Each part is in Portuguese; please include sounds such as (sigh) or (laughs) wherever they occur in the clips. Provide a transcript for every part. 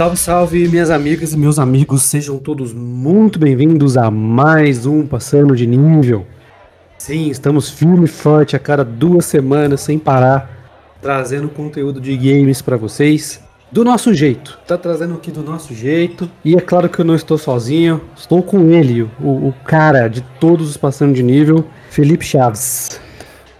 Salve, salve, minhas amigas e meus amigos, sejam todos muito bem-vindos a mais um Passando de Nível. Sim, estamos firme e forte a cada duas semanas, sem parar, trazendo conteúdo de games para vocês. Do nosso jeito, tá trazendo aqui do nosso jeito. E é claro que eu não estou sozinho, estou com ele, o, o cara de todos os Passando de Nível, Felipe Chaves.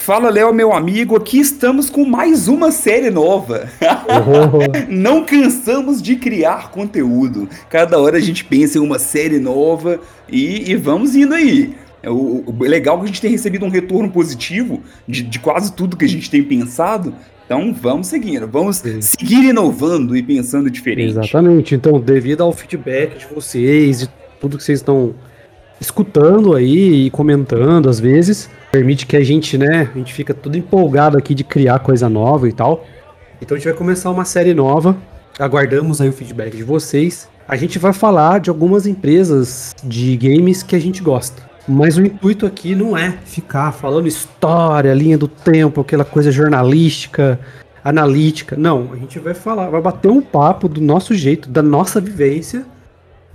Fala, Léo, meu amigo. Aqui estamos com mais uma série nova. Oh. (laughs) Não cansamos de criar conteúdo. Cada hora a gente pensa em uma série nova e, e vamos indo aí. É o, o, legal é que a gente tem recebido um retorno positivo de, de quase tudo que a gente tem pensado. Então vamos seguindo, vamos Sim. seguir inovando e pensando diferente. Exatamente. Então, devido ao feedback de vocês, de tudo que vocês estão escutando aí e comentando às vezes, permite que a gente, né, a gente fica tudo empolgado aqui de criar coisa nova e tal. Então a gente vai começar uma série nova. Aguardamos aí o feedback de vocês. A gente vai falar de algumas empresas de games que a gente gosta. Mas o intuito aqui não é ficar falando história, linha do tempo, aquela coisa jornalística, analítica. Não, a gente vai falar, vai bater um papo do nosso jeito, da nossa vivência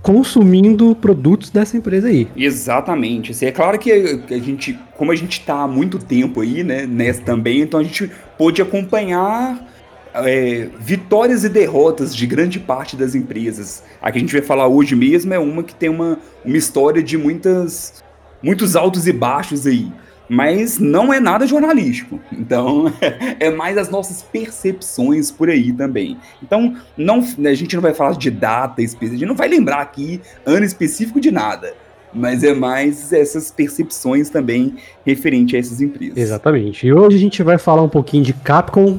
consumindo produtos dessa empresa aí. Exatamente. Assim, é claro que a gente, como a gente está há muito tempo aí, né, nessa também, então a gente pôde acompanhar é, vitórias e derrotas de grande parte das empresas. A que a gente vai falar hoje mesmo é uma que tem uma, uma história de muitas, muitos altos e baixos aí mas não é nada jornalístico. Então, (laughs) é mais as nossas percepções por aí também. Então, não, a gente não vai falar de data específica, a gente não vai lembrar aqui ano específico de nada. Mas é mais essas percepções também referente a essas empresas. Exatamente. E hoje a gente vai falar um pouquinho de Capcom.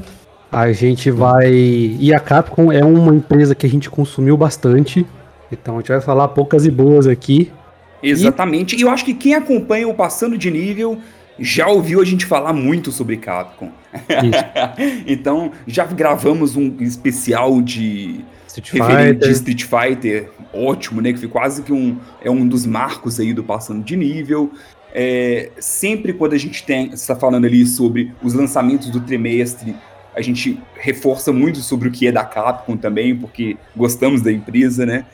A gente vai. E a Capcom é uma empresa que a gente consumiu bastante. Então a gente vai falar poucas e boas aqui. Exatamente. E eu acho que quem acompanha o Passando de Nível já ouviu a gente falar muito sobre Capcom. (laughs) então, já gravamos um especial de Street Fighter. de Street Fighter, ótimo, né? Que foi quase que um, é um dos marcos aí do passando de nível. É, sempre quando a gente tem, está falando ali sobre os lançamentos do trimestre, a gente reforça muito sobre o que é da Capcom também, porque gostamos da empresa, né?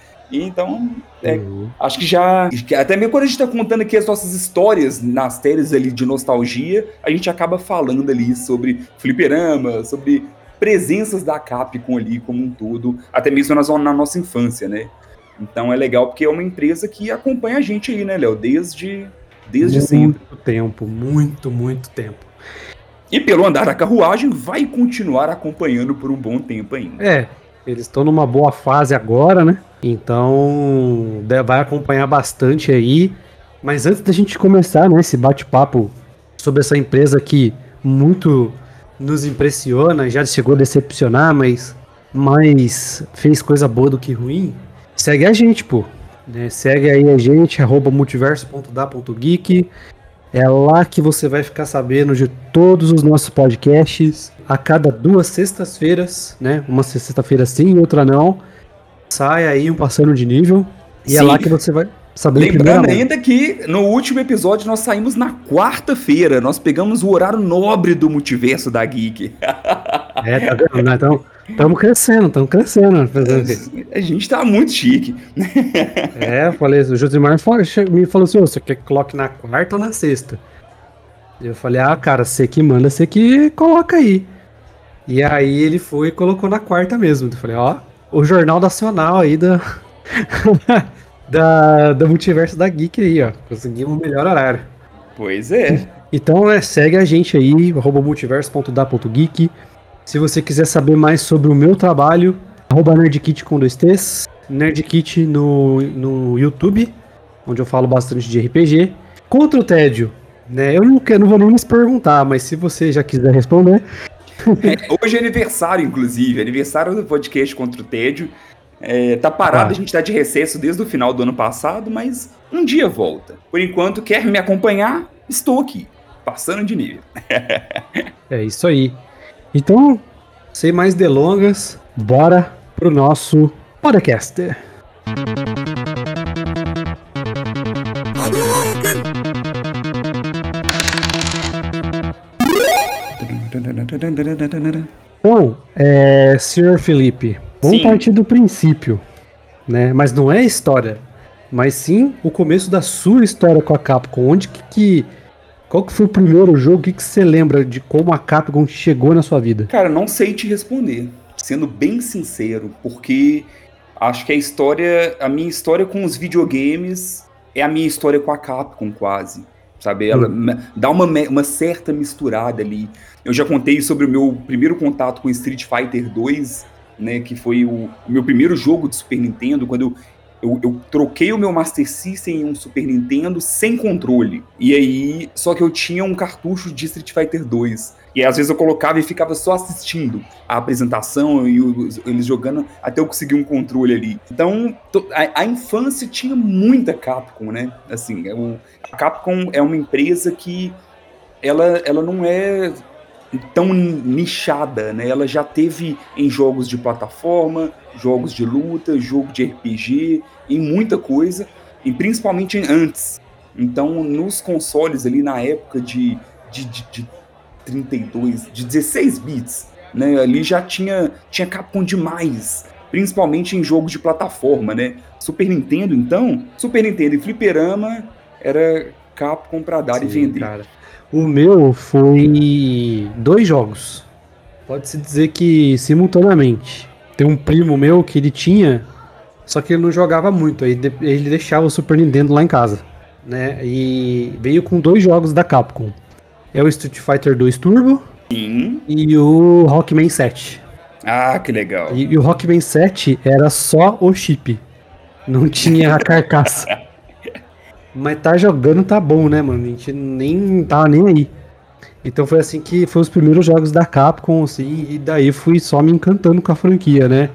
Então, é, uhum. acho que já. Até mesmo quando a gente tá contando aqui as nossas histórias nas séries ali de nostalgia, a gente acaba falando ali sobre fliperama, sobre presenças da Capcom ali como um todo, até mesmo na, na nossa infância, né? Então é legal porque é uma empresa que acompanha a gente aí, né, Léo? Desde, desde muito sempre. Muito tempo, muito, muito tempo. E pelo andar da carruagem, vai continuar acompanhando por um bom tempo ainda. É, eles estão numa boa fase agora, né? Então, vai acompanhar bastante aí. Mas antes da gente começar, né, esse bate-papo sobre essa empresa que muito nos impressiona, já chegou a decepcionar, mas mais fez coisa boa do que ruim, segue a gente, pô. Né? Segue aí a gente, arroba multiverso.da.geek. É lá que você vai ficar sabendo de todos os nossos podcasts. A cada duas sextas-feiras, né? Uma sexta-feira sim, outra não sai aí um passando de nível. E Sim. é lá que você vai saber Lembrando ainda que no último episódio nós saímos na quarta-feira. Nós pegamos o horário nobre do multiverso da Geek. (laughs) É, tá vendo? Né? Então, estamos crescendo, estamos crescendo. A gente tá muito chique. É, eu falei, o Josimar me falou assim: você quer que coloque na quarta ou na sexta? Eu falei, ah, cara, você que manda, você que coloca aí. E aí ele foi e colocou na quarta mesmo. Eu falei, ó, o Jornal Nacional aí da, (laughs) da, do multiverso da Geek aí, ó. Conseguimos o melhor horário. Pois é. Então, né, segue a gente aí, multiverso.da.geek. Se você quiser saber mais sobre o meu trabalho, arroba nerdkit com dois T's, nerdkit no, no YouTube, onde eu falo bastante de RPG. Contra o tédio, né, eu não, não vou nem me perguntar, mas se você já quiser responder, é, hoje é aniversário, inclusive, aniversário do podcast contra o tédio. É, tá parado, ah. a gente tá de recesso desde o final do ano passado, mas um dia volta. Por enquanto, quer me acompanhar? Estou aqui, passando de nível. (laughs) é isso aí. Então, sem mais delongas, bora pro nosso podcast. Bom, é, senhor Felipe, Vamos sim. partir do princípio, né? Mas não é a história, mas sim o começo da sua história com a Capcom. Onde que, que qual que foi o primeiro jogo? O que, que você lembra de como a Capcom chegou na sua vida? Cara, não sei te responder, sendo bem sincero, porque acho que a história, a minha história com os videogames é a minha história com a Capcom quase, sabe? Ela hum. dá uma, uma certa misturada ali. Eu já contei sobre o meu primeiro contato com Street Fighter 2, né, que foi o, o meu primeiro jogo de Super Nintendo, quando eu, eu, eu, troquei o meu Master System em um Super Nintendo sem controle. E aí, só que eu tinha um cartucho de Street Fighter 2. E às vezes eu colocava e ficava só assistindo a apresentação e os, eles jogando até eu conseguir um controle ali. Então, a, a infância tinha muita Capcom, né? Assim, é a Capcom é uma empresa que ela, ela não é tão nichada, né? Ela já teve em jogos de plataforma, jogos de luta, jogo de RPG, em muita coisa, e principalmente antes. Então, nos consoles ali na época de, de, de, de 32, de 16 bits, né? Ali já tinha, tinha Capcom demais, principalmente em jogos de plataforma, né? Super Nintendo, então, Super Nintendo e Fliperama era Capcom pra dar Sim, e vender. Cara. O meu foi dois jogos. Pode-se dizer que simultaneamente. Tem um primo meu que ele tinha, só que ele não jogava muito, aí ele deixava o Super Nintendo lá em casa, né? E veio com dois jogos da Capcom. É o Street Fighter 2 Turbo Sim. e o Rockman 7. Ah, que legal. E, e o Rockman 7 era só o chip. Não tinha a carcaça. (laughs) Mas tá jogando tá bom, né, mano? A gente nem tava nem aí. Então foi assim que foi os primeiros jogos da Capcom, assim, e daí fui só me encantando com a franquia, né?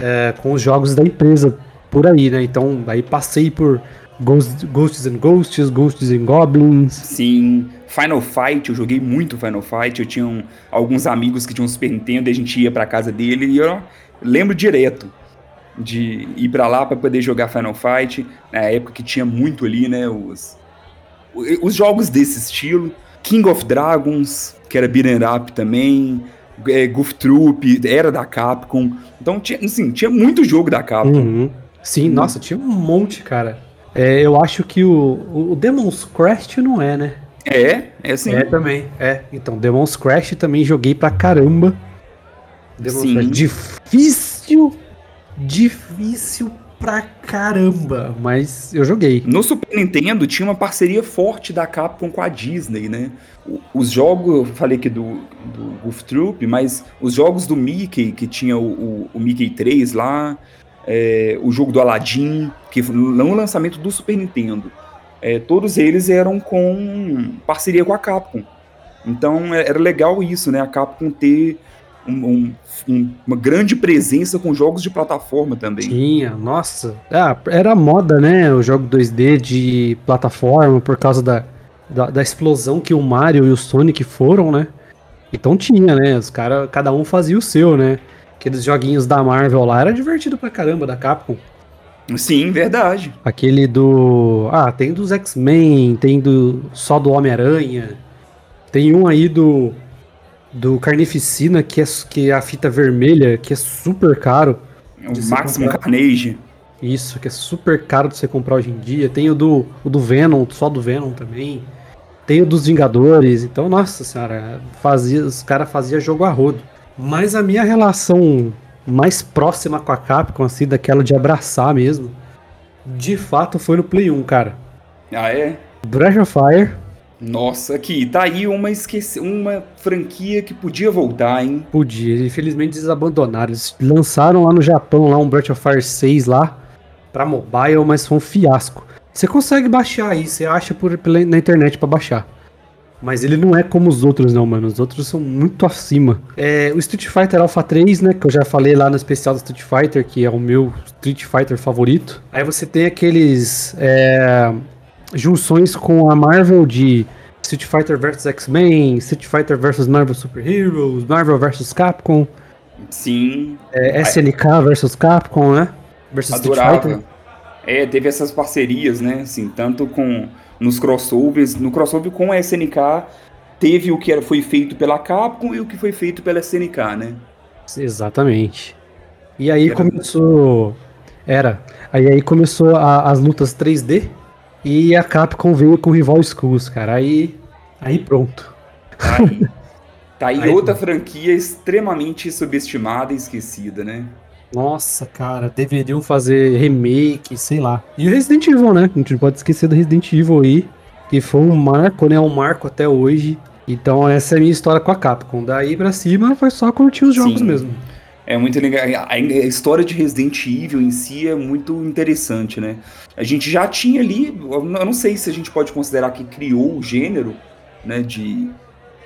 É, com os jogos da empresa por aí, né? Então aí passei por Ghost, Ghosts and Ghosts, Ghosts and Goblins. Sim, Final Fight, eu joguei muito Final Fight. Eu tinha um, alguns amigos que tinham Super Nintendo e a gente ia pra casa dele e eu lembro direto de ir para lá para poder jogar Final Fight, na época que tinha muito ali, né, os, os jogos desse estilo. King of Dragons, que era beat'em up também, é, Goof Troop, era da Capcom. Então, tinha, assim, tinha muito jogo da Capcom. Uhum. Sim, uhum. nossa, tinha um monte, cara. É, eu acho que o, o Demon's Crash não é, né? É, é sim. É também, é. Então, Demon's Crash também joguei pra caramba. Demon's sim. Crash difícil difícil pra caramba, mas eu joguei. No Super Nintendo tinha uma parceria forte da Capcom com a Disney, né? Os jogos, eu falei aqui do, do Goof Troop, mas os jogos do Mickey, que tinha o, o, o Mickey 3 lá, é, o jogo do Aladdin, que foi no lançamento do Super Nintendo, é, todos eles eram com parceria com a Capcom. Então é, era legal isso, né? A Capcom ter um, um, uma grande presença com jogos de plataforma também. Tinha, nossa. Ah, era moda, né? O jogo 2D de plataforma por causa da, da, da, explosão que o Mario e o Sonic foram, né? Então tinha, né? Os caras, cada um fazia o seu, né? Aqueles joguinhos da Marvel lá era divertido pra caramba, da Capcom. Sim, verdade. Aquele do. Ah, tem dos X-Men, tem do. Só do Homem-Aranha. Tem um aí do do Carnificina, que é, que é a fita vermelha, que é super caro. O Maximum Carnage. Isso, que é super caro de você comprar hoje em dia. Tem o do, o do Venom, só do Venom também. Tem o dos Vingadores. Então, nossa senhora, fazia, os caras faziam jogo a rodo. Mas a minha relação mais próxima com a Capcom, assim, daquela de abraçar mesmo, de fato foi no Play 1, cara. Ah, é? Breath of Fire nossa, aqui, tá aí uma, esqueci, uma franquia que podia voltar, hein? Podia, infelizmente eles abandonaram. Eles lançaram lá no Japão lá um Breath of Fire 6 lá pra mobile, mas foi um fiasco. Você consegue baixar aí, você acha por, pela, na internet para baixar. Mas ele não é como os outros, não, mano. Os outros são muito acima. É, o Street Fighter Alpha 3, né? Que eu já falei lá no especial do Street Fighter, que é o meu Street Fighter favorito. Aí você tem aqueles. É, junções com a Marvel de Street Fighter vs X-Men, Street Fighter vs Marvel Super Heroes, Marvel vs Capcom. Sim. É, SNK vs Capcom, né? Versus Adorava. Street Fighter. É, teve essas parcerias, né? Assim, tanto com nos crossovers, no crossover com a SNK teve o que era, foi feito pela Capcom e o que foi feito pela SNK, né? Exatamente. E aí começou. Era. Aí aí começou a, as lutas 3D e a Capcom veio com o Rival Schools, cara. Aí. Aí pronto. Aí, tá aí, (laughs) aí outra franquia extremamente subestimada e esquecida, né? Nossa, cara, deveriam fazer remake, sei lá. E o Resident Evil, né? A gente não pode esquecer do Resident Evil aí, que foi um marco, né? Um marco até hoje. Então essa é a minha história com a Capcom. Daí pra cima foi só curtir os jogos Sim. mesmo. É muito legal. A história de Resident Evil em si é muito interessante, né? A gente já tinha ali, eu não sei se a gente pode considerar que criou o gênero, né, de,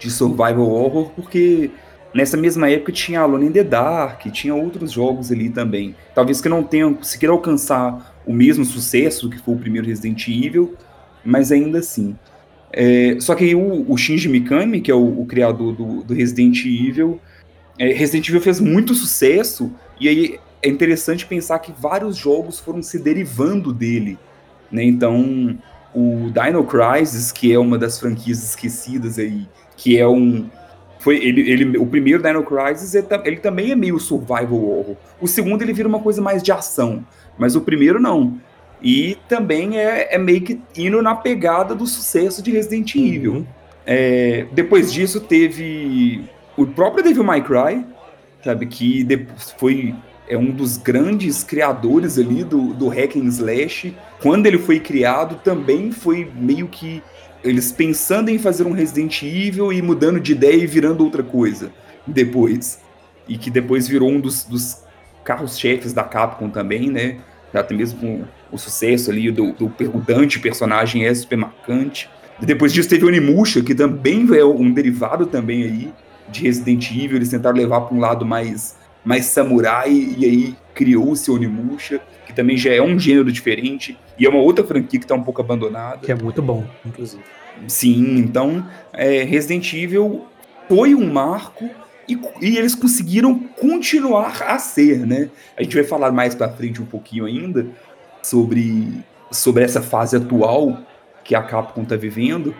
de survival horror, porque nessa mesma época tinha Alone in the Dark, tinha outros jogos ali também. Talvez que não tenham conseguido alcançar o mesmo sucesso que foi o primeiro Resident Evil, mas ainda assim. É, só que o, o, Shinji Mikami, que é o, o criador do, do, Resident Evil, Resident Evil fez muito sucesso, e aí é interessante pensar que vários jogos foram se derivando dele. Né? Então, o Dino Crisis, que é uma das franquias esquecidas aí, que é um. Foi ele, ele, o primeiro Dino Crisis, ele, também é meio survival horror. O segundo ele vira uma coisa mais de ação, mas o primeiro não. E também é, é meio que indo na pegada do sucesso de Resident. Evil. Uhum. É, depois disso teve o próprio Devil May Cry, sabe, que foi é um dos grandes criadores ali do, do hack and slash. Quando ele foi criado, também foi meio que eles pensando em fazer um Resident Evil e mudando de ideia e virando outra coisa depois. E que depois virou um dos, dos carros-chefes da Capcom também, né? Até mesmo o sucesso ali do, do o personagem é super marcante. Depois disso teve o Onimusha, que também é um derivado também aí de Resident Evil. Eles tentaram levar para um lado mais, mais samurai e aí criou-se o Onimusha, que também já é um gênero diferente e é uma outra franquia que está um pouco abandonada. Que é muito bom, inclusive. Sim, então é, Resident Evil foi um marco e, e, eles conseguiram continuar a ser, né? A gente vai falar mais para frente um pouquinho ainda, sobre, sobre essa fase atual que a Capcom está vivendo.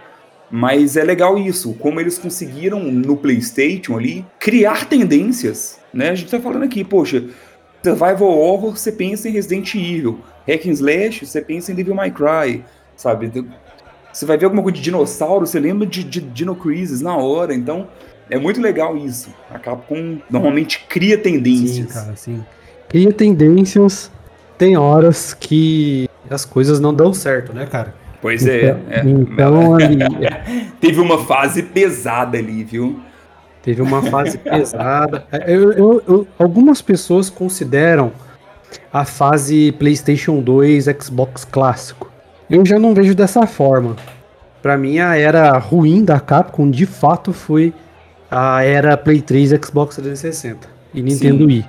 Mas é legal isso, como eles conseguiram no PlayStation ali criar tendências, né? A gente tá falando aqui, poxa, Survival Horror, você pensa em Resident Evil. Hack and Slash, você pensa em Devil May Cry, sabe? Você vai ver alguma coisa de dinossauro, você lembra de, de Dino Crisis na hora. Então, é muito legal isso. A Capcom normalmente cria tendências. Sim, cara, sim. Cria tendências tem horas que as coisas não dão certo, né, cara? Pois é. Então, é. então ali, (laughs) Teve uma fase pesada ali, viu? Teve uma fase pesada. É, eu, eu, eu, algumas pessoas consideram a fase PlayStation 2 Xbox clássico. Eu já não vejo dessa forma. Para mim, a era ruim da Capcom de fato foi a era Play 3 Xbox 360 e Nintendo Sim. Wii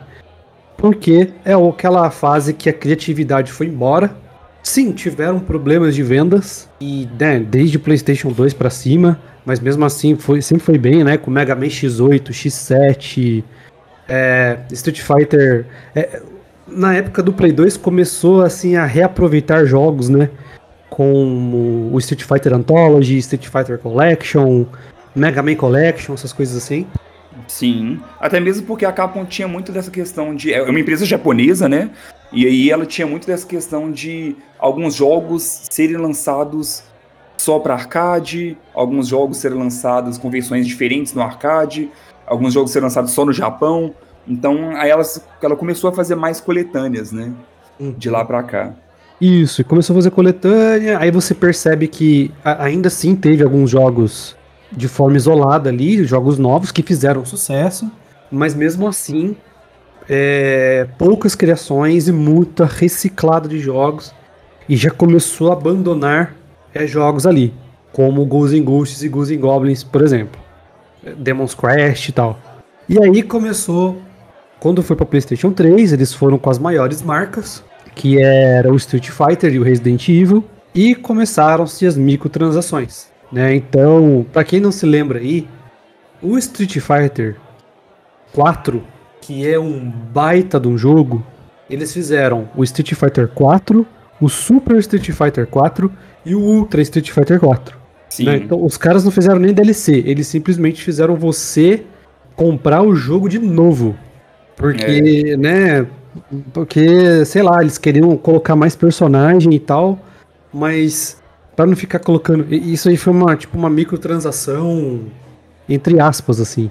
porque é aquela fase que a criatividade foi embora. Sim, tiveram problemas de vendas e né, desde PlayStation 2 para cima, mas mesmo assim foi, sempre foi bem, né? Com Mega Man X8, X7, é, Street Fighter. É, na época do Play 2 começou assim a reaproveitar jogos, né? Com o Street Fighter Anthology, Street Fighter Collection, Mega Man Collection, essas coisas assim. Sim, até mesmo porque a Capcom tinha muito dessa questão de. É uma empresa japonesa, né? E aí ela tinha muito dessa questão de alguns jogos serem lançados só para arcade, alguns jogos serem lançados com versões diferentes no arcade, alguns jogos serem lançados só no Japão. Então aí ela, ela começou a fazer mais coletâneas, né? De lá para cá. Isso, começou a fazer coletânea, aí você percebe que ainda assim teve alguns jogos de forma isolada ali, jogos novos que fizeram sucesso, mas mesmo assim, é, poucas criações e muita reciclada de jogos, e já começou a abandonar é, jogos ali, como Ghosts and Ghosts e Ghosts and Goblins, por exemplo, Demon's Crash e tal. E aí começou, quando foi para PlayStation 3, eles foram com as maiores marcas, que era o Street Fighter e o Resident Evil, e começaram-se as microtransações. Né? Então, para quem não se lembra aí, o Street Fighter 4, que é um baita de um jogo, eles fizeram o Street Fighter 4, o Super Street Fighter 4 e o Ultra Street Fighter 4. Né? Então, os caras não fizeram nem DLC, eles simplesmente fizeram você comprar o jogo de novo. Porque, é. né? Porque, sei lá, eles queriam colocar mais personagem e tal, mas para não ficar colocando. Isso aí foi uma, tipo, uma microtransação, entre aspas, assim.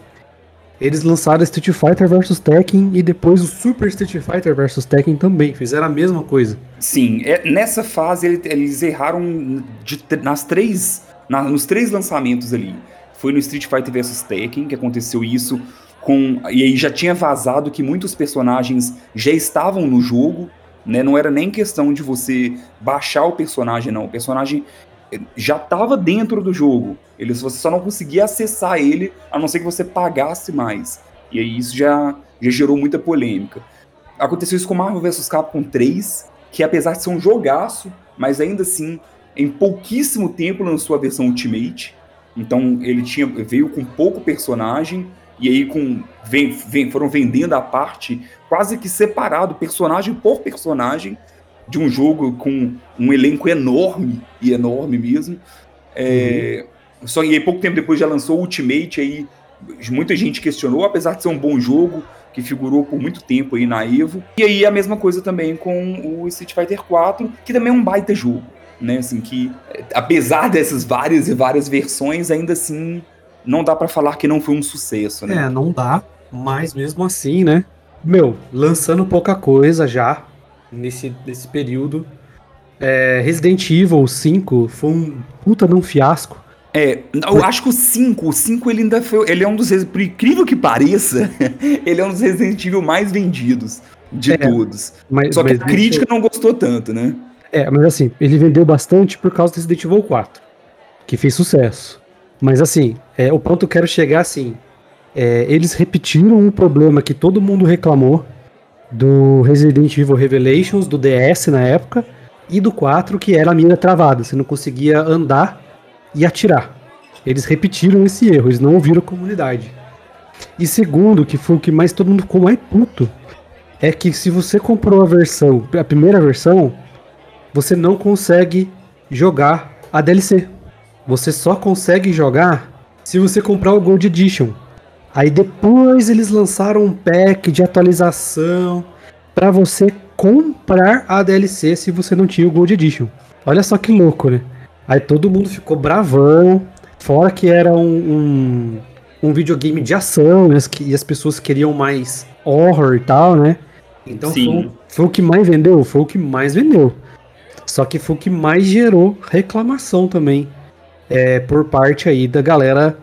Eles lançaram Street Fighter vs Tekken e depois o Super Street Fighter vs Tekken também. Fizeram a mesma coisa. Sim, é, nessa fase eles erraram de, nas três, na, nos três lançamentos ali. Foi no Street Fighter vs Tekken que aconteceu isso com e aí já tinha vazado que muitos personagens já estavam no jogo, né? Não era nem questão de você baixar o personagem, não. O personagem já estava dentro do jogo. Ele, você só não conseguia acessar ele, a não ser que você pagasse mais. E aí isso já, já gerou muita polêmica. Aconteceu isso com Marvel vs Capcom 3, que apesar de ser um jogaço, mas ainda assim, em pouquíssimo tempo lançou a versão Ultimate. Então ele tinha veio com pouco personagem e aí com vem, vem, foram vendendo a parte quase que separado, personagem por personagem, de um jogo com um elenco enorme, e enorme mesmo. É, uhum. Só e aí pouco tempo depois já lançou o Ultimate, aí muita gente questionou, apesar de ser um bom jogo, que figurou por muito tempo aí na Evo. E aí a mesma coisa também com o Street Fighter 4, que também é um baita jogo, né? Assim, que apesar dessas várias e várias versões, ainda assim não dá para falar que não foi um sucesso, né? É, não dá, mas mesmo assim, né? Meu, lançando pouca coisa já nesse, nesse período. É, Resident Evil 5 foi um puta de um fiasco. É, eu acho que o 5, o 5 ele ainda foi. Ele é um dos. Por incrível que pareça, (laughs) ele é um dos Resident Evil mais vendidos de é, todos. Mas, Só que mas a crítica não gostou tanto, né? É, mas assim, ele vendeu bastante por causa do Resident Evil 4, que fez sucesso. Mas assim, é, o ponto que eu quero chegar assim, é, eles repetiram um problema que todo mundo reclamou do Resident Evil Revelations, do DS na época, e do 4, que era a mira travada, você não conseguia andar e atirar. Eles repetiram esse erro, eles não ouviram a comunidade. E segundo, que foi o que mais todo mundo ficou mais puto, é que se você comprou a versão, a primeira versão, você não consegue jogar a DLC. Você só consegue jogar se você comprar o Gold Edition. Aí depois eles lançaram um pack de atualização para você comprar a DLC se você não tinha o Gold Edition. Olha só que louco, né? Aí todo mundo ficou bravão. Fora que era um, um, um videogame de ação né? e as pessoas queriam mais horror e tal, né? Então foi, foi, o que mais vendeu, foi o que mais vendeu. Só que foi o que mais gerou reclamação também é, por parte aí da galera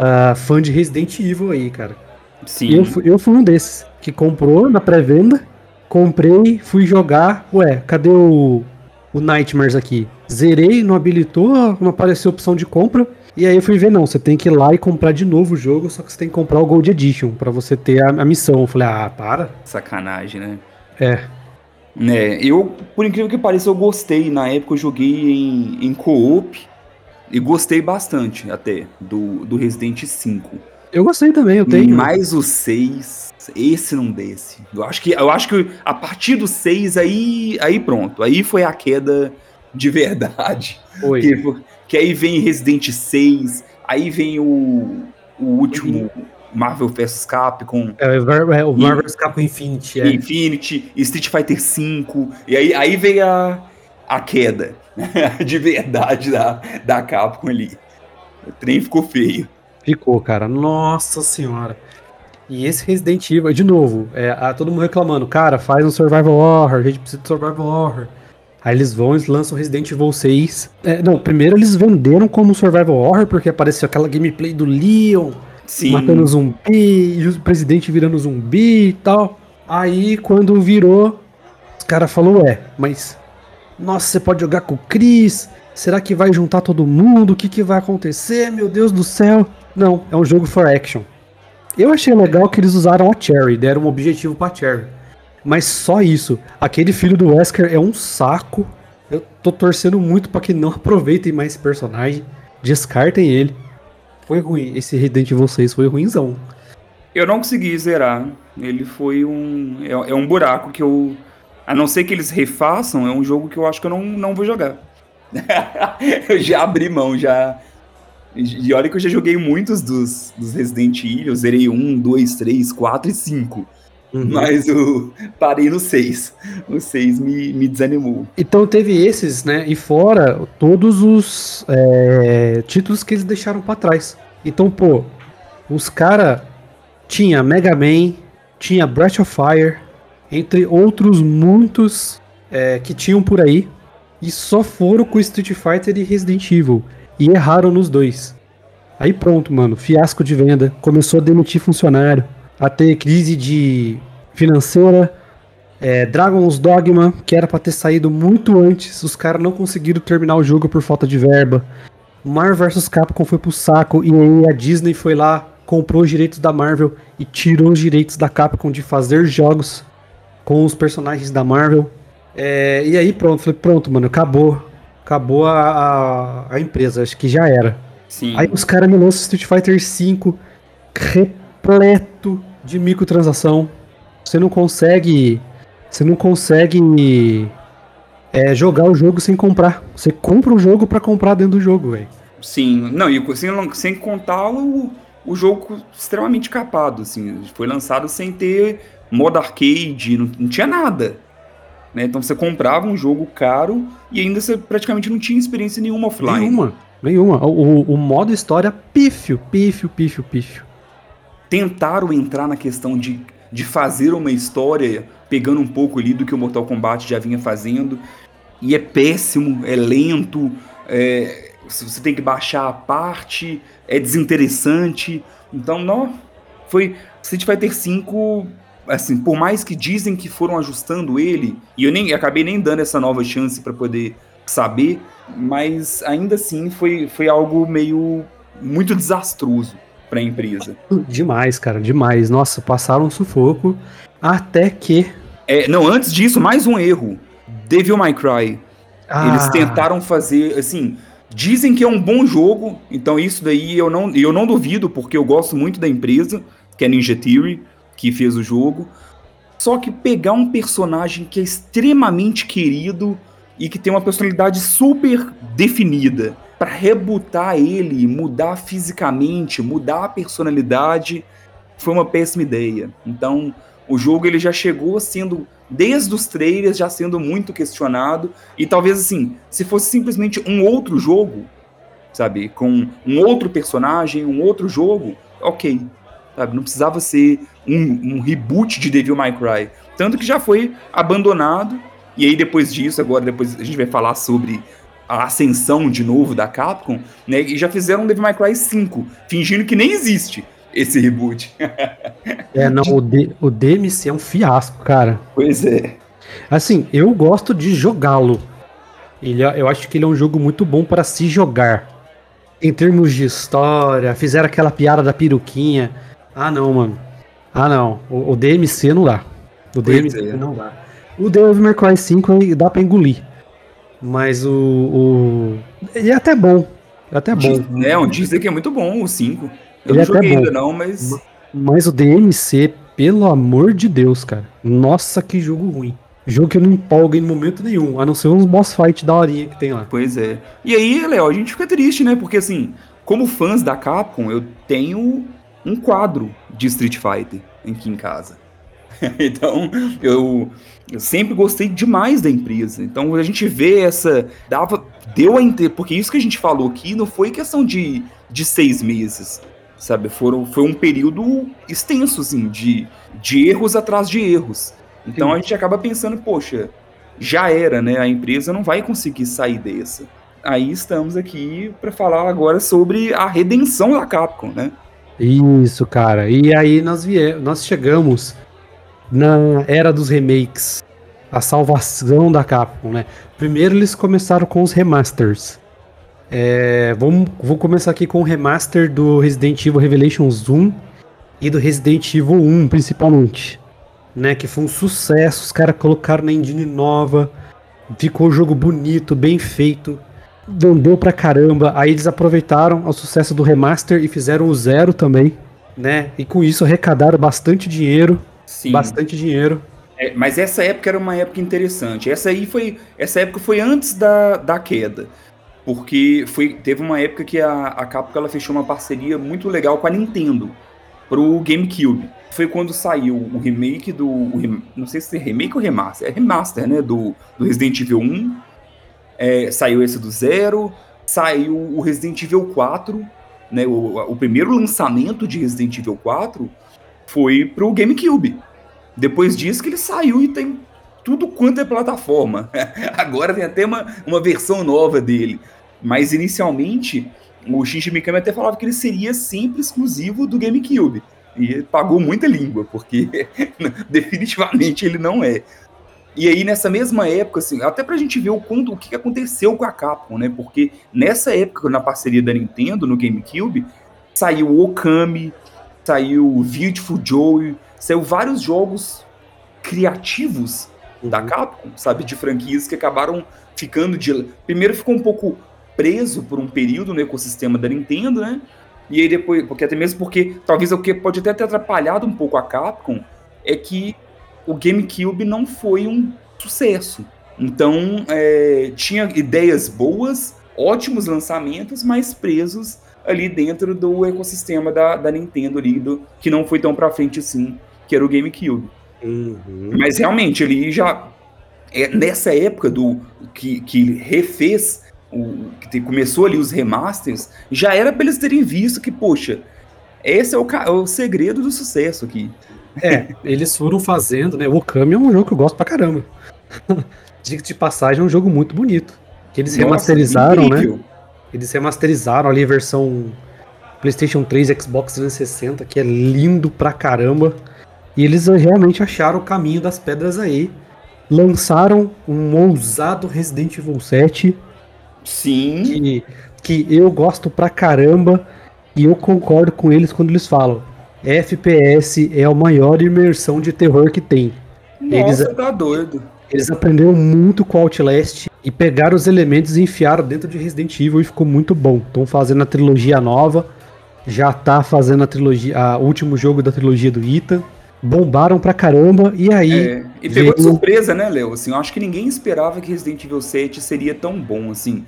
uh, fã de Resident Evil aí, cara. Sim. Eu, eu fui um desses que comprou na pré-venda, comprei, fui jogar. Ué, cadê o, o Nightmares aqui? Zerei, não habilitou, não apareceu opção de compra. E aí eu fui ver, não, você tem que ir lá e comprar de novo o jogo, só que você tem que comprar o Gold Edition para você ter a, a, missão. Eu falei, ah, para. Sacanagem, né? É. É, eu, por incrível que pareça, eu gostei. Na época eu joguei em, em co-op. E gostei bastante até do, do Resident 5. Eu gostei também, eu tenho. Mais o 6, esse não desse. Eu acho que, eu acho que a partir do 6 aí, aí pronto. Aí foi a queda de verdade. Foi. Que, que aí vem Resident 6, aí vem o, o último Marvel vs Capcom. É, é o Marvel vs Capcom Infinity. É. Infinity, Street Fighter 5. E aí, aí vem a, a queda (laughs) de verdade da, da Capcom ali. O trem ficou feio. Ficou, cara. Nossa senhora. E esse Resident Evil, de novo, é, a, todo mundo reclamando, cara, faz um Survival Horror, a gente precisa de Survival Horror. Aí eles vão e lançam Resident Evil 6. É, não, primeiro eles venderam como Survival Horror, porque apareceu aquela gameplay do Leon Sim. matando zumbi, e o presidente virando zumbi e tal. Aí quando virou, os caras falaram, ué, mas nossa, você pode jogar com o Chris. Será que vai juntar todo mundo? O que, que vai acontecer? Meu Deus do céu. Não, é um jogo for action. Eu achei legal que eles usaram a Cherry, deram um objetivo pra Cherry. Mas só isso. Aquele filho do Wesker é um saco. Eu tô torcendo muito para que não (laughs) aproveitem mais esse personagem. Descartem ele. Foi ruim. Esse Resident Evil 6 foi ruimzão. Eu não consegui zerar. Ele foi um. É, é um buraco que eu a não ser que eles refaçam, é um jogo que eu acho que eu não, não vou jogar. (laughs) eu já abri mão, já. E olha que eu já joguei muitos dos, dos Resident Evil, eu zerei 1, 2, 3, 4 e 5. Uhum. Mas o parei no 6. O 6 me, me desanimou. Então teve esses, né? E fora todos os é, títulos que eles deixaram para trás. Então, pô, os cara tinha Mega Man, tinha Breath of Fire, entre outros muitos é, que tinham por aí. E só foram com Street Fighter e Resident Evil. E erraram nos dois. Aí pronto, mano. Fiasco de venda. Começou a demitir funcionário. A ter crise de financeira. É, Dragon's Dogma, que era para ter saído muito antes, os caras não conseguiram terminar o jogo por falta de verba. Marvel vs Capcom foi pro saco e aí a Disney foi lá, comprou os direitos da Marvel e tirou os direitos da Capcom de fazer jogos com os personagens da Marvel. É, e aí pronto, falei, pronto, mano, acabou. Acabou a, a, a empresa, acho que já era. Sim. Aí os caras me lançam Street Fighter V repleto de microtransação. Você não consegue. Você não consegue é, jogar o jogo sem comprar. Você compra o jogo para comprar dentro do jogo, velho. Sim, não, e sem, sem contar o, o jogo extremamente capado, assim. Foi lançado sem ter modo arcade, não, não tinha nada. Né? Então você comprava um jogo caro e ainda você praticamente não tinha experiência nenhuma offline. Nenhuma, nenhuma. O, o, o modo história, pífio, pífio, pífio, pífio. Tentaram entrar na questão de, de fazer uma história pegando um pouco ali do que o Mortal Kombat já vinha fazendo. E é péssimo, é lento, é, você tem que baixar a parte, é desinteressante. Então, não. Foi. Street Fighter V assim, por mais que dizem que foram ajustando ele, e eu nem acabei nem dando essa nova chance para poder saber, mas ainda assim foi, foi algo meio muito desastroso para a empresa. Demais, cara, demais. Nossa, passaram um sufoco até que é, não, antes disso, mais um erro. Devil May Cry. Ah. Eles tentaram fazer, assim, dizem que é um bom jogo, então isso daí eu não, eu não duvido, porque eu gosto muito da empresa, que é Ninja Theory que fez o jogo. Só que pegar um personagem que é extremamente querido e que tem uma personalidade super definida para rebutar ele, mudar fisicamente, mudar a personalidade, foi uma péssima ideia. Então, o jogo ele já chegou sendo desde os trailers já sendo muito questionado e talvez assim, se fosse simplesmente um outro jogo, sabe, com um outro personagem, um outro jogo, OK, sabe? Não precisava ser um, um reboot de Devil May Cry. Tanto que já foi abandonado. E aí, depois disso, agora depois a gente vai falar sobre a ascensão de novo da Capcom, né? E já fizeram Devil May Cry 5, fingindo que nem existe esse reboot. (laughs) é, não, o, D, o DMC é um fiasco, cara. Pois é. Assim, eu gosto de jogá-lo. Ele, é, eu acho que ele é um jogo muito bom para se jogar. Em termos de história, fizeram aquela piada da peruquinha. Ah, não, mano. Ah, não. O, o DMC não dá. O DMC é. não dá. O Devil May Cry 5 dá pra engolir. Mas o. o... Ele é até bom. É até bom. É, um dizem que é muito bom o 5. Eu Ele não é joguei ainda não, mas. Mas o DMC, pelo amor de Deus, cara. Nossa, que jogo ruim. Jogo que eu não empolgo em momento nenhum, a não ser uns boss fight da horinha que tem lá. Pois é. E aí, Léo, a gente fica triste, né? Porque assim, como fãs da Capcom, eu tenho um quadro de Street Fighter aqui em casa. (laughs) então, eu, eu sempre gostei demais da empresa. Então, a gente vê essa. Dava, deu a entender. Porque isso que a gente falou aqui não foi questão de, de seis meses. Sabe? Foram, foi um período extenso, assim, de, de erros atrás de erros. Então Sim. a gente acaba pensando, poxa, já era, né? A empresa não vai conseguir sair dessa. Aí estamos aqui para falar agora sobre a redenção da Capcom, né? Isso, cara. E aí nós, viemos, nós chegamos na era dos remakes. A salvação da Capcom, né? Primeiro eles começaram com os remasters. É, vamos, vou começar aqui com o remaster do Resident Evil Revelations 1 e do Resident Evil 1, principalmente. Né, que foi um sucesso, os caras colocaram na engine nova, ficou o jogo bonito, bem feito vendeu pra caramba. Aí eles aproveitaram o sucesso do remaster e fizeram o zero também, né? E com isso arrecadaram bastante dinheiro. Sim. Bastante dinheiro. É, mas essa época era uma época interessante. Essa aí foi. Essa época foi antes da, da queda. Porque foi, teve uma época que a, a Capcom ela fechou uma parceria muito legal com a Nintendo. pro GameCube. Foi quando saiu o remake do. O, não sei se é remake ou remaster. É remaster, né? Do, do Resident Evil 1. É, saiu esse do Zero. Saiu o Resident Evil 4. Né, o, o primeiro lançamento de Resident Evil 4 foi pro GameCube. Depois disso que ele saiu e tem tudo quanto é plataforma. (laughs) Agora tem até uma, uma versão nova dele. Mas inicialmente, o Shinji Mikami até falava que ele seria sempre exclusivo do GameCube. E pagou muita língua, porque (laughs) definitivamente ele não é. E aí, nessa mesma época, assim, até pra gente ver o, quanto, o que aconteceu com a Capcom, né? Porque nessa época, na parceria da Nintendo, no GameCube, saiu Okami, saiu Beautiful Joe, saiu vários jogos criativos uhum. da Capcom, sabe? De franquias que acabaram ficando de. Primeiro ficou um pouco preso por um período no ecossistema da Nintendo, né? E aí depois, porque até mesmo porque talvez o que pode até ter atrapalhado um pouco a Capcom é que o GameCube não foi um sucesso. Então é, tinha ideias boas, ótimos lançamentos, mas presos ali dentro do ecossistema da, da Nintendo ali, do, que não foi tão para frente assim, que era o GameCube. Uhum. Mas realmente ele já é, nessa época do que, que refez o, que começou ali os remasters, já era para eles terem visto que, poxa, esse é o, é o segredo do sucesso aqui. É, eles foram fazendo, né? O Okami é um jogo que eu gosto pra caramba. (laughs) Diga de passagem, é um jogo muito bonito. Que eles Nossa, remasterizaram, né? Eles remasterizaram ali a versão PlayStation 3 Xbox 360, que é lindo pra caramba. E eles realmente acharam o caminho das pedras aí. Lançaram um ousado Resident Evil 7 Sim. Que, que eu gosto pra caramba e eu concordo com eles quando eles falam. FPS é a maior imersão de terror que tem. Nossa, eles, tá doido. Eles aprenderam muito com Outlast e pegaram os elementos e enfiaram dentro de Resident Evil e ficou muito bom. Estão fazendo a trilogia nova, já tá fazendo a trilogia, o último jogo da trilogia do Ethan. Bombaram pra caramba e aí. É, e pegou veio... de surpresa, né, Léo? Assim, eu acho que ninguém esperava que Resident Evil 7 seria tão bom, assim.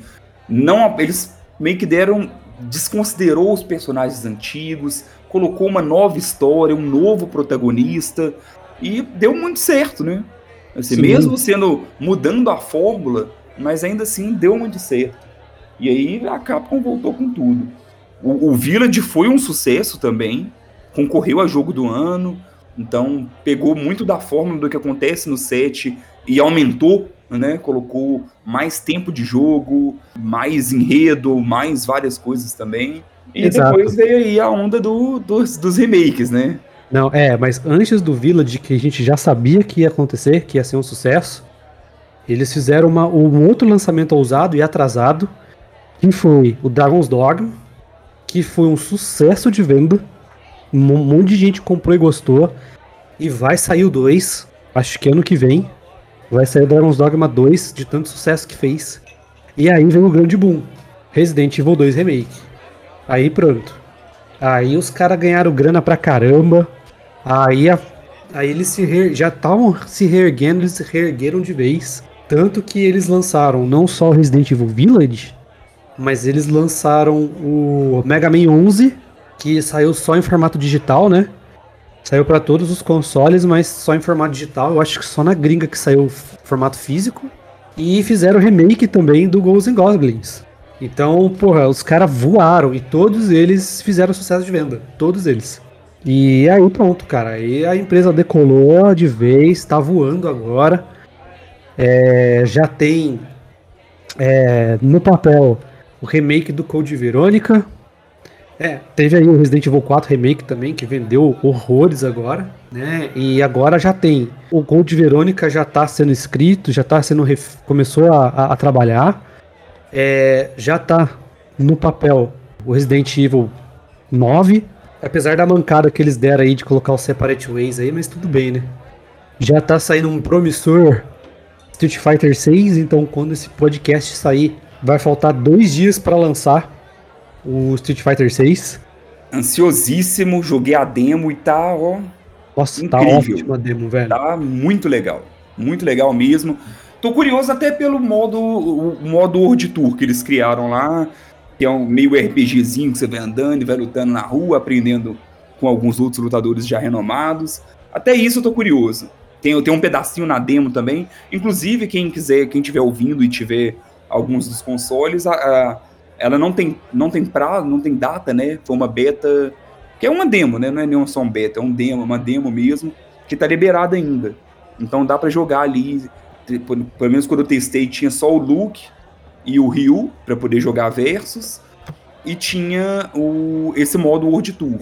Não, eles meio que deram. desconsiderou os personagens antigos, colocou uma nova história, um novo protagonista. E deu muito certo, né? Assim, mesmo sendo. mudando a fórmula, mas ainda assim deu muito certo. E aí a Capcom voltou com tudo. O, o Village foi um sucesso também. Concorreu a jogo do ano então, pegou muito da fórmula do que acontece no set e aumentou, né? Colocou mais tempo de jogo, mais enredo, mais várias coisas também. E Exato. depois veio aí a onda do, dos, dos remakes, né? Não, é, mas antes do Village, que a gente já sabia que ia acontecer, que ia ser um sucesso, eles fizeram uma, um outro lançamento ousado e atrasado, que foi o Dragon's Dogma, que foi um sucesso de venda um monte de gente comprou e gostou. E vai sair o 2. Acho que ano que vem. Vai sair o Dragon's Dogma 2, de tanto sucesso que fez. E aí vem o grande boom. Resident Evil 2 Remake. Aí pronto. Aí os caras ganharam grana pra caramba. Aí, a, aí eles se re, já estavam se reerguendo, eles se reergueram de vez. Tanto que eles lançaram não só o Resident Evil Village, mas eles lançaram o Mega Man 11 que saiu só em formato digital, né? Saiu para todos os consoles, mas só em formato digital. Eu acho que só na gringa que saiu formato físico. E fizeram remake também do Ghosts Goblins. Então, porra, os caras voaram e todos eles fizeram sucesso de venda. Todos eles. E aí pronto, cara. Aí a empresa decolou de vez, tá voando agora. É, já tem é, no papel o remake do Code Verônica, é, teve aí o Resident Evil 4 Remake também, que vendeu horrores agora, né? E agora já tem. O Gold Verônica já tá sendo escrito, já tá sendo. Começou a, a, a trabalhar. É, já tá no papel o Resident Evil 9. Apesar da mancada que eles deram aí de colocar o Separate Ways aí, mas tudo bem, né? Já tá saindo um promissor Street Fighter 6, então quando esse podcast sair, vai faltar dois dias para lançar o Street Fighter 6. Ansiosíssimo, joguei a demo e tá, ó. Nossa, tá incrível. tá ótima a demo, velho. Tá muito legal. Muito legal mesmo. Tô curioso até pelo modo, o modo World Tour que eles criaram lá, que é um meio RPGzinho que você vai andando e vai lutando na rua, aprendendo com alguns outros lutadores já renomados. Até isso eu tô curioso. Tem, tem um pedacinho na demo também. Inclusive, quem quiser, quem estiver ouvindo e tiver alguns dos consoles, a, a, ela não tem, não tem prazo, não tem data, né? Foi uma beta. Que é uma demo, né? Não é nenhum só um beta, é um demo, uma demo mesmo, que tá liberada ainda. Então dá para jogar ali. Pelo menos quando eu testei, tinha só o Luke e o Ryu para poder jogar versus. E tinha o, esse modo World Tour.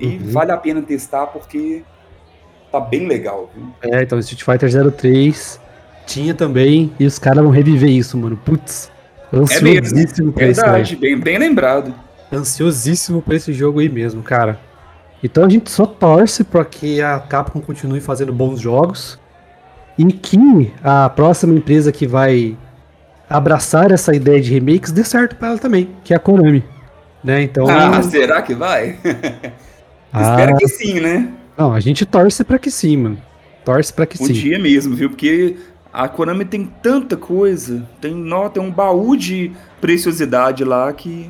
E uhum. vale a pena testar porque tá bem legal. Viu? É, então Street Fighter 03 tinha também, e os caras vão reviver isso, mano. Putz, ansiosíssimo é pra Verdade, isso, bem, bem lembrado. Ansiosíssimo pra esse jogo aí mesmo, cara. Então a gente só torce para que a Capcom continue fazendo bons jogos e que a próxima empresa que vai abraçar essa ideia de remakes dê certo para ela também, que é a Konami. Né? Então, ah, será que vai? (laughs) ah, Espero que sim, né? Não, a gente torce para que sim, mano. Torce para que um sim. Um dia mesmo, viu? Porque a Konami tem tanta coisa, tem, tem um baú de preciosidade lá que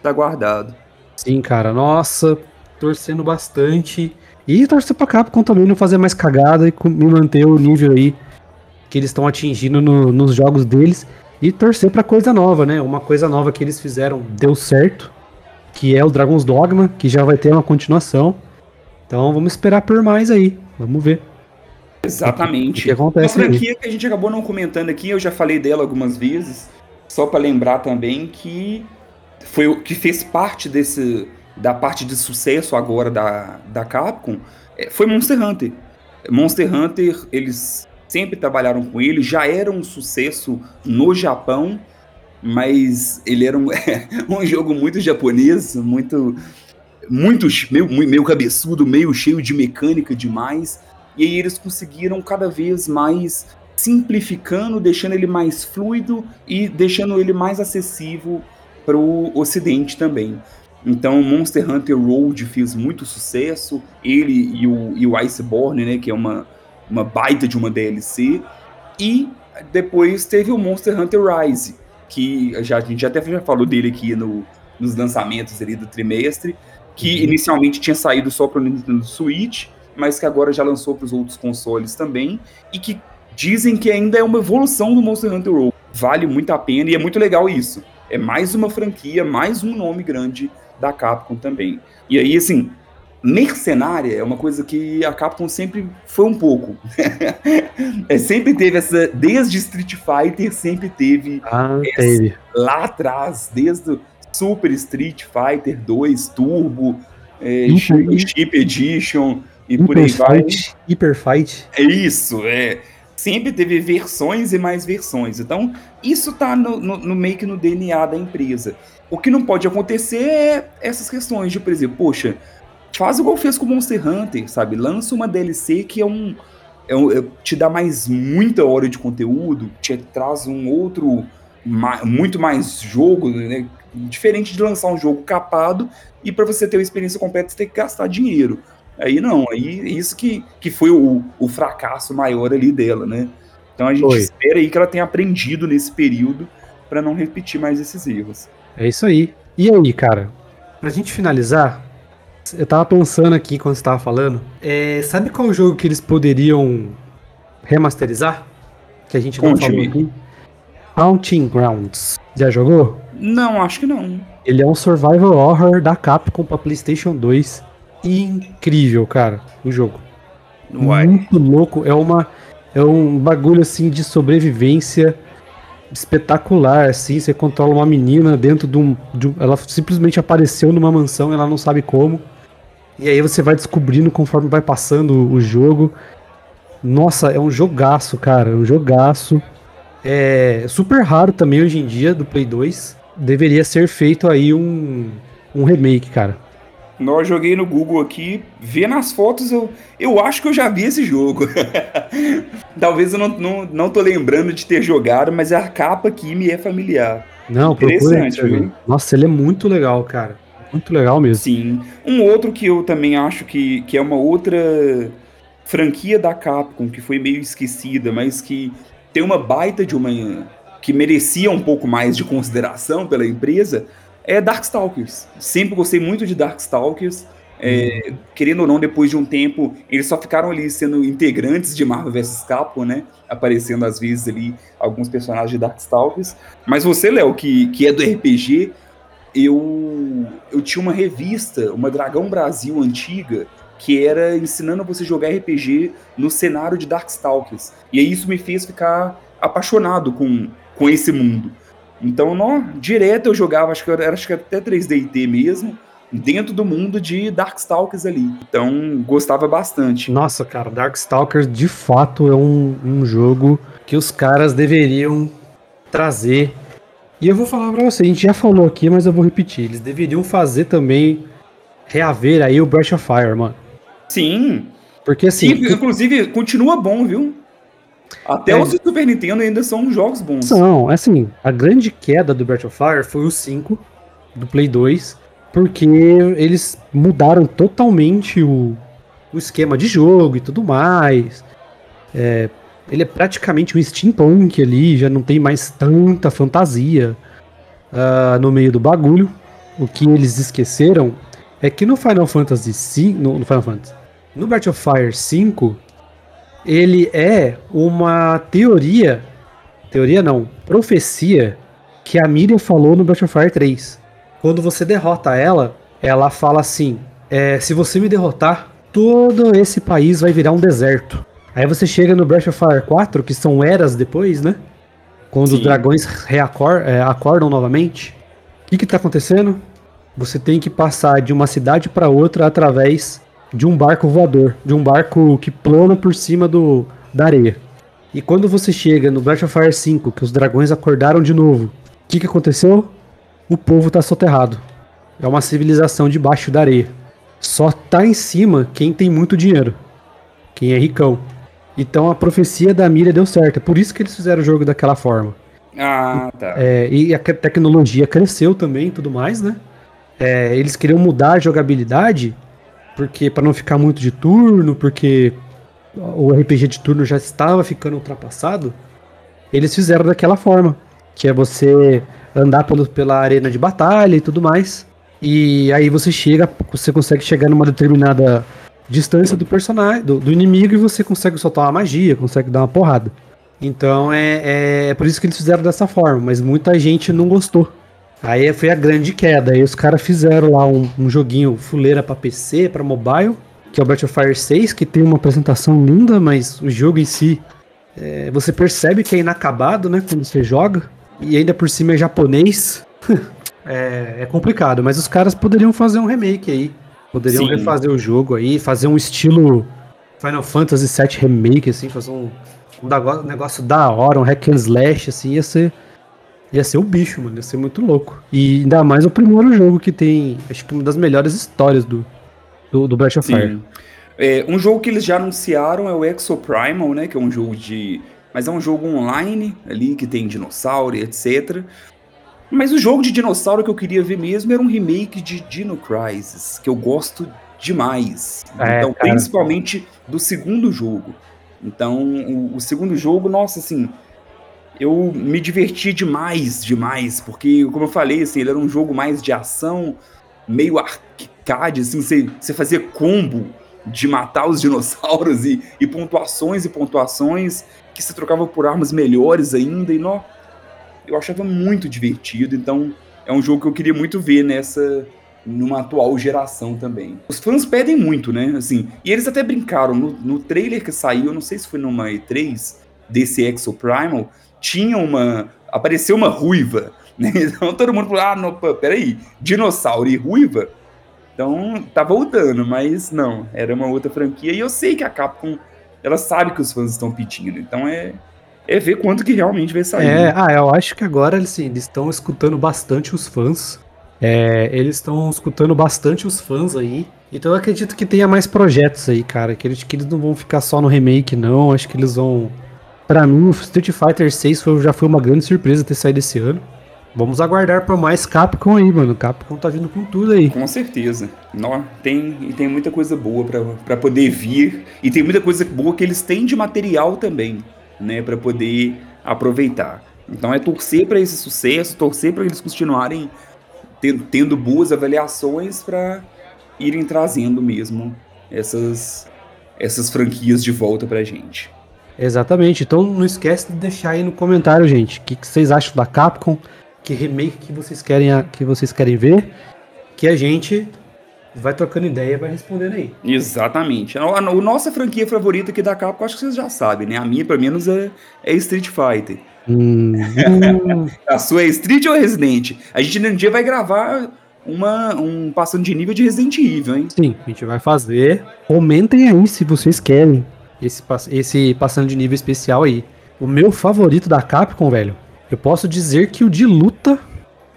tá guardado. Sim, cara, nossa, torcendo bastante. E torcer pra Capcom também não fazer mais cagada e me manter o nível aí que eles estão atingindo no, nos jogos deles. E torcer pra coisa nova, né? Uma coisa nova que eles fizeram deu certo, que é o Dragon's Dogma, que já vai ter uma continuação. Então vamos esperar por mais aí. Vamos ver. Exatamente. O que acontece Uma franquia que a gente acabou não comentando aqui, eu já falei dela algumas vezes, só para lembrar também que foi o que fez parte desse da parte de sucesso agora da, da Capcom, é, foi Monster Hunter. Monster Hunter, eles sempre trabalharam com ele, já era um sucesso no Japão, mas ele era um, (laughs) um jogo muito japonês, muito muito meio, meio cabeçudo, meio cheio de mecânica demais. E aí eles conseguiram cada vez mais simplificando, deixando ele mais fluido e deixando ele mais acessível para o Ocidente também. Então, Monster Hunter Road fez muito sucesso, ele e o, e o Iceborne, né, que é uma, uma baita de uma DLC. E depois teve o Monster Hunter Rise, que já, a gente até já falou dele aqui no, nos lançamentos ali do trimestre, que uhum. inicialmente tinha saído só para o Nintendo Switch, mas que agora já lançou para os outros consoles também, e que dizem que ainda é uma evolução do Monster Hunter World. Vale muito a pena e é muito legal isso. É mais uma franquia, mais um nome grande da Capcom também. E aí, assim, mercenária é uma coisa que a Capcom sempre foi um pouco. (laughs) é, sempre teve essa. Desde Street Fighter, sempre teve. Ah, essa, teve. Lá atrás, desde Super Street Fighter 2 Turbo, é, Chip Edition e Hyper por aí vai. Fight, Hyper Fight. É isso, é. Sempre teve versões e mais versões. Então, isso tá no, no, no meio que no DNA da empresa. O que não pode acontecer é essas questões de, por exemplo, poxa, faz igual fez com Monster Hunter, sabe? Lança uma DLC que é um, é um é, te dá mais muita hora de conteúdo, te traz um outro muito mais jogo, né? Diferente de lançar um jogo capado e para você ter uma experiência completa você tem que gastar dinheiro. Aí não, aí isso que, que foi o, o fracasso maior ali dela, né? Então a gente foi. espera aí que ela tenha aprendido nesse período para não repetir mais esses erros. É isso aí. E aí, cara, pra gente finalizar, eu tava pensando aqui quando você tava falando, é, sabe qual jogo que eles poderiam remasterizar? Que a gente não falou aqui? Haunting Grounds. Já jogou? Não, acho que não. Ele é um survival horror da Capcom pra PlayStation 2. Incrível, cara, o jogo. Uai. Muito louco. É uma é um bagulho assim de sobrevivência espetacular, assim. Você controla uma menina dentro de um, de um, Ela simplesmente apareceu numa mansão, ela não sabe como. E aí você vai descobrindo conforme vai passando o jogo. Nossa, é um jogaço, cara. É um jogaço. É super raro também hoje em dia do Play 2. Deveria ser feito aí um, um remake, cara. Nós joguei no Google aqui, vendo as fotos, eu, eu acho que eu já vi esse jogo. (laughs) Talvez eu não, não, não tô lembrando de ter jogado, mas a capa aqui me é familiar. Não, interessante, viu? Nossa, ele é muito legal, cara. Muito legal mesmo. Sim. Um outro que eu também acho que, que é uma outra franquia da Capcom que foi meio esquecida, mas que tem uma baita de uma que merecia um pouco mais de consideração pela empresa, é Darkstalkers. Sempre gostei muito de Darkstalkers. É, querendo ou não, depois de um tempo, eles só ficaram ali sendo integrantes de Marvel vs Capcom, né? Aparecendo às vezes ali alguns personagens de Darkstalkers. Mas você, Léo, que, que é do RPG, eu, eu tinha uma revista, uma Dragão Brasil antiga, que era ensinando você jogar RPG no cenário de Darkstalkers. E aí isso me fez ficar apaixonado com, com esse mundo. Então, não, direto eu jogava, acho que era acho que até 3D mesmo, dentro do mundo de Darkstalkers ali. Então, gostava bastante. Nossa, cara, Darkstalkers de fato é um, um jogo que os caras deveriam trazer. E eu vou falar pra você, a gente já falou aqui, mas eu vou repetir. Eles deveriam fazer também, reaver aí o Breath of Fire, mano. Sim. Porque assim. Sim, inclusive, continua bom, viu? Até é, os Super Nintendo ainda são jogos bons. São, assim, a grande queda do Breath of Fire foi o 5 do Play 2, porque eles mudaram totalmente o, o esquema de jogo e tudo mais. É, ele é praticamente um steampunk ali, já não tem mais tanta fantasia uh, no meio do bagulho. O que eles esqueceram é que no Final Fantasy V, no, no Final Fantasy, no Breath of Fire 5, ele é uma teoria, teoria não, profecia que a Miriam falou no Breath of Fire 3. Quando você derrota ela, ela fala assim: é, se você me derrotar, todo esse país vai virar um deserto. Aí você chega no Breath of Fire 4, que são eras depois, né? Quando Sim. os dragões reacor é, acordam novamente. O que, que tá acontecendo? Você tem que passar de uma cidade para outra através de um barco voador, de um barco que plana por cima do, da areia. E quando você chega no Breath of Fire 5, que os dragões acordaram de novo, o que, que aconteceu? O povo tá soterrado. É uma civilização debaixo da areia. Só tá em cima quem tem muito dinheiro. Quem é ricão. Então a profecia da Mira deu certo. É por isso que eles fizeram o jogo daquela forma. Ah, tá. É, e a tecnologia cresceu também e tudo mais, né? É, eles queriam mudar a jogabilidade porque para não ficar muito de turno, porque o RPG de turno já estava ficando ultrapassado, eles fizeram daquela forma, que é você andar pelo, pela arena de batalha e tudo mais. E aí você chega, você consegue chegar numa determinada distância do personagem, do, do inimigo, e você consegue soltar uma magia, consegue dar uma porrada. Então é, é, é por isso que eles fizeram dessa forma, mas muita gente não gostou. Aí foi a grande queda. Aí os caras fizeram lá um, um joguinho fuleira para PC, para mobile, que é o of Fire 6, que tem uma apresentação linda, mas o jogo em si, é, você percebe que é inacabado, né, quando você joga. E ainda por cima é japonês. (laughs) é, é, complicado, mas os caras poderiam fazer um remake aí. Poderiam Sim. refazer o jogo aí, fazer um estilo Final Fantasy VII Remake, assim, fazer um, um negócio da hora, um hack and slash, assim, ia ser Ia ser o bicho, mano. Ia ser muito louco. E ainda mais o primeiro jogo que tem, acho que uma das melhores histórias do, do, do Breath of Fire. É, um jogo que eles já anunciaram é o Exo Primal, né? Que é um jogo de. Mas é um jogo online ali, que tem dinossauro e etc. Mas o jogo de dinossauro que eu queria ver mesmo era um remake de Dino Crisis, que eu gosto demais. É, então, cara. principalmente do segundo jogo. Então, o, o segundo jogo, nossa, assim, eu me diverti demais, demais, porque, como eu falei, assim, ele era um jogo mais de ação, meio arcade, assim, você, você fazia combo de matar os (laughs) dinossauros e, e pontuações e pontuações que se trocava por armas melhores ainda, e nó, eu achava muito divertido, então é um jogo que eu queria muito ver nessa numa atual geração também. Os fãs pedem muito, né? Assim, e eles até brincaram no, no trailer que saiu, não sei se foi numa E3 desse Exo Primal, tinha uma. apareceu uma ruiva. Né? (laughs) Então todo mundo falou: ah, não, peraí, dinossauro e ruiva? Então tá voltando, mas não, era uma outra franquia. E eu sei que a Capcom, ela sabe que os fãs estão pedindo. Então é, é ver quanto que realmente vai sair. É, né? ah, eu acho que agora assim, eles estão escutando bastante os fãs. É, eles estão escutando bastante os fãs aí. Então eu acredito que tenha mais projetos aí, cara. Que eles, que eles não vão ficar só no remake, não. Acho que eles vão Pra mim, o Street Fighter 6 foi, já foi uma grande surpresa ter saído esse ano. Vamos aguardar por mais Capcom aí, mano. Capcom tá vindo com tudo aí. Com certeza. Não, tem, tem muita coisa boa para poder vir. E tem muita coisa boa que eles têm de material também, né? para poder aproveitar. Então é torcer para esse sucesso, torcer para eles continuarem tendo, tendo boas avaliações para irem trazendo mesmo essas, essas franquias de volta pra gente. Exatamente. Então não esquece de deixar aí no comentário, gente, o que, que, vocês acham da Capcom, que remake que vocês querem, que vocês querem ver, que a gente vai trocando ideia e vai respondendo aí. Exatamente. A, a, a, nossa franquia favorita aqui da Capcom, acho que vocês já sabem, né? A minha, pelo menos, é, é Street Fighter. Hum, (laughs) a sua é Street ou Resident? A gente um dia vai gravar uma, um passando de nível de Resident Evil, hein? Sim, a gente vai fazer. Comentem aí se vocês querem esse, esse passando de nível especial aí. O meu favorito da Capcom, velho, eu posso dizer que o de luta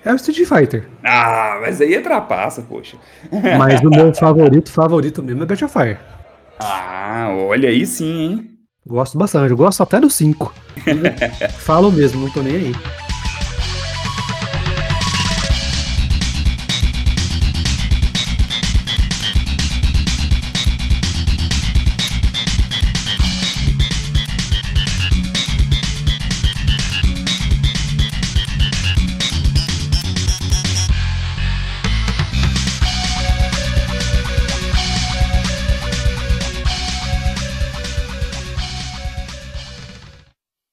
é o Street Fighter. Ah, mas aí é trapaça, poxa. (laughs) Mas o meu favorito, favorito mesmo é Battlefield. Ah, olha aí sim, hein? Gosto bastante, eu gosto até do 5. (laughs) Falo mesmo, não tô nem aí.